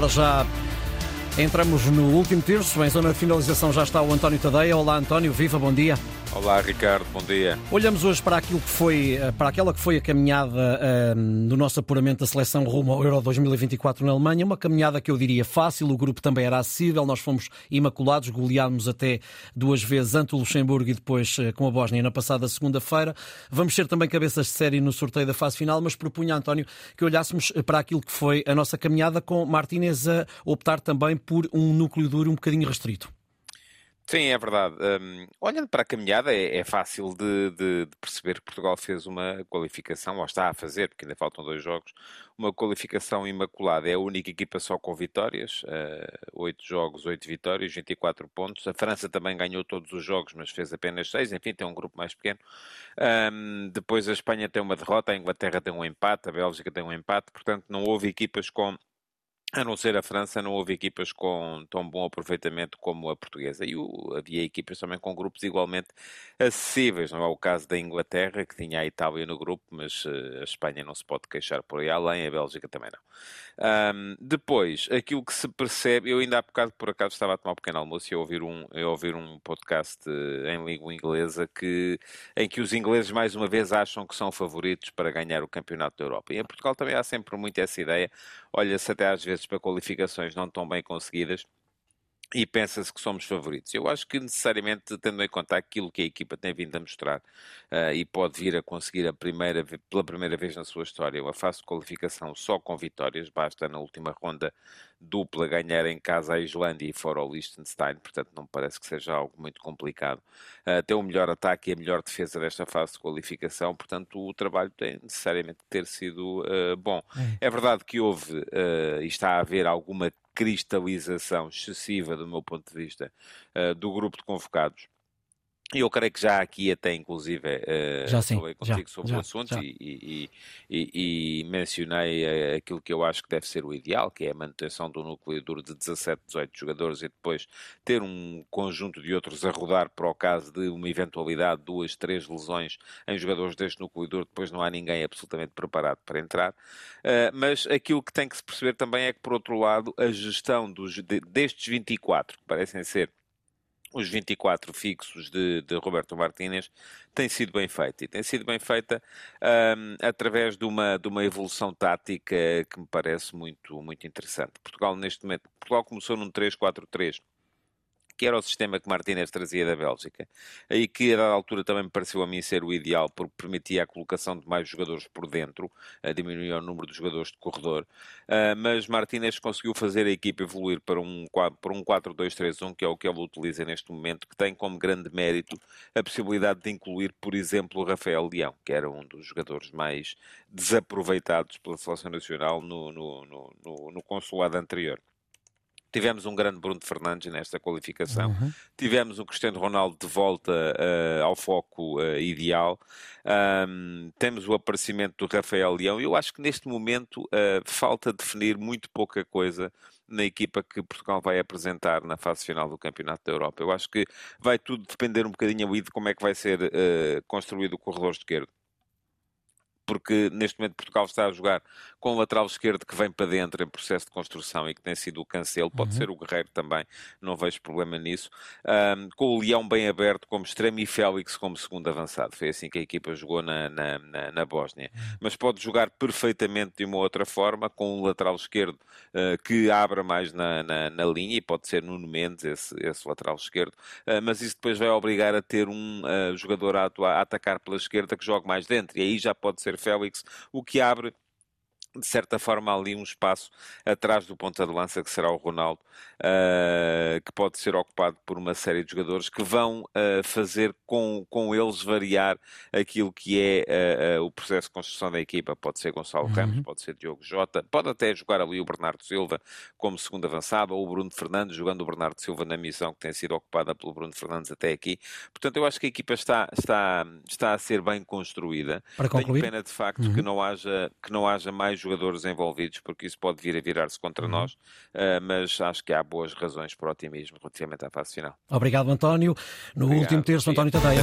Para já entramos no último terço. Em zona de finalização já está o António Tadeia. Olá, António. Viva, bom dia. Olá, Ricardo, bom dia. Olhamos hoje para aquilo que foi, eh, para aquela que foi a caminhada uh, do nosso apuramento da seleção rumo ao Euro 2024 na Alemanha, uma caminhada que eu diria fácil, o grupo também era acessível, nós fomos imaculados, goleámos até duas vezes ante o Luxemburgo e depois uh, com a Bósnia na passada segunda-feira. Vamos ser também cabeças de série no sorteio da fase final, mas propunha, António, que olhássemos para aquilo que foi a nossa caminhada com Martínez a optar também por um núcleo duro um bocadinho restrito. Sim, é verdade. Um, olhando para a caminhada, é, é fácil de, de, de, perceber que Portugal fez uma qualificação, ou está a fazer, porque ainda faltam dois jogos, uma qualificação imaculada. É a única equipa só com vitórias, uh, jogos, oito vitórias, 24 pontos. A França também ganhou todos os jogos, mas fez apenas seis. Enfim, tem um grupo mais pequeno. Um, depois a Espanha tem uma derrota, a Inglaterra tem um empate, a Bélgica tem um empate. Portanto, não houve equipas com a não ser a França, não houve equipas com tão bom aproveitamento como a portuguesa. E havia equipas também com grupos igualmente acessíveis. Não é o caso da Inglaterra, que tinha a Itália no grupo, mas uh, a Espanha não se pode queixar por aí além, a Bélgica também não. Um, depois, aquilo que se percebe, eu ainda há bocado, por acaso, estava a tomar um pequeno almoço e a ouvir um, a ouvir um podcast uh, em língua inglesa que, em que os ingleses, mais uma vez, acham que são favoritos para ganhar o Campeonato da Europa. E em Portugal também há sempre muito essa ideia. Olha-se até às vezes para qualificações não tão bem conseguidas e pensa-se que somos favoritos. Eu acho que necessariamente, tendo em conta aquilo que a equipa tem vindo a mostrar uh, e pode vir a conseguir a primeira, pela primeira vez na sua história uma fase de qualificação só com vitórias, basta na última ronda dupla ganhar em casa a Islândia e fora o Liechtenstein, portanto não parece que seja algo muito complicado. Uh, ter o melhor ataque e a melhor defesa desta fase de qualificação, portanto o trabalho tem necessariamente que ter sido uh, bom. É. é verdade que houve e está a haver alguma cristalização excessiva, do meu ponto de vista, uh, do grupo de convocados eu creio que já aqui até, inclusive, uh, já sim, falei contigo já, sobre já, o assunto e, e, e, e, mencionei uh, aquilo que eu acho que deve ser o ideal, que é a manutenção do núcleo duro de 17, 18 jogadores e depois ter um conjunto de outros a rodar para o caso de uma eventualidade, duas, três lesões em jogadores deste núcleo duro, depois não há ninguém absolutamente preparado para entrar. Uh, mas aquilo que tem que se perceber também é que, por outro lado, a gestão dos, de, destes 24, que parecem ser os 24 fixos de, de Roberto Martínez tem sido bem feita. E tem sido bem feita um, através de uma, de uma evolução tática que me parece muito, muito interessante. Portugal, neste momento, Portugal começou num 3-4-3 que era o sistema que Martínez trazia da Bélgica, e que a dada altura também me pareceu a mim ser o ideal, porque permitia a colocação de mais jogadores por dentro, a diminuir o número de jogadores de corredor, uh, mas Martínez conseguiu fazer a equipa evoluir para um, para um 4-2-3-1, que é o que ele utiliza neste momento, que tem como grande mérito a possibilidade de incluir, por exemplo, o Rafael Leão, que era um dos jogadores mais desaproveitados pela Seleção Nacional no, no, no, no consulado anterior. Tivemos um grande Bruno Fernandes nesta qualificação. Uhum. Tivemos o Cristiano Ronaldo de volta uh, ao foco uh, ideal. Um, temos o aparecimento do Rafael Leão. Eu acho que neste momento uh, falta definir muito pouca coisa na equipa que Portugal vai apresentar na fase final do Campeonato da Europa. Eu acho que vai tudo depender um bocadinho aí de como é que vai ser construído o corredor esquerdo porque neste momento Portugal está a jogar com o lateral esquerdo que vem para dentro em processo de construção e que tem sido o cancelo, pode uhum. ser o Guerreiro também, não vejo problema nisso. Um, com o Leão bem aberto como extremo e Félix como segundo avançado. Foi assim que a equipa jogou na, na, na, na Bósnia. Uhum. Mas pode jogar perfeitamente de uma outra forma, com um lateral esquerdo uh, que abra mais na, na, na, linha, e pode ser Nuno Mendes, esse, esse lateral esquerdo. Uh, mas isso depois vai obrigar a ter um uh, jogador a, atuar, a atacar pela esquerda que jogue mais dentro, e aí já pode ser Félix, o que abre de certa forma ali um espaço atrás do ponta de lança que será o Ronaldo uh, que pode ser ocupado por uma série de jogadores que vão uh, fazer com, com eles variar aquilo que é uh, o processo de construção da equipa pode ser Gonçalo uhum. Ramos, pode ser Diogo Jota pode até jogar ali o Bernardo Silva como segundo avançado ou o Bruno Fernandes jogando o Bernardo Silva na missão que tem sido ocupada pelo Bruno Fernandes até aqui portanto eu acho que a equipa está, está, está a ser bem construída Para concluir? tenho pena de facto uhum. que, não haja, que não haja mais jogadores envolvidos, porque isso pode vir a virar-se contra uhum. nós, uh, mas acho que há boas razões para o otimismo relativamente à fase final. Obrigado, António. No Obrigado, último terço, António Tadeia.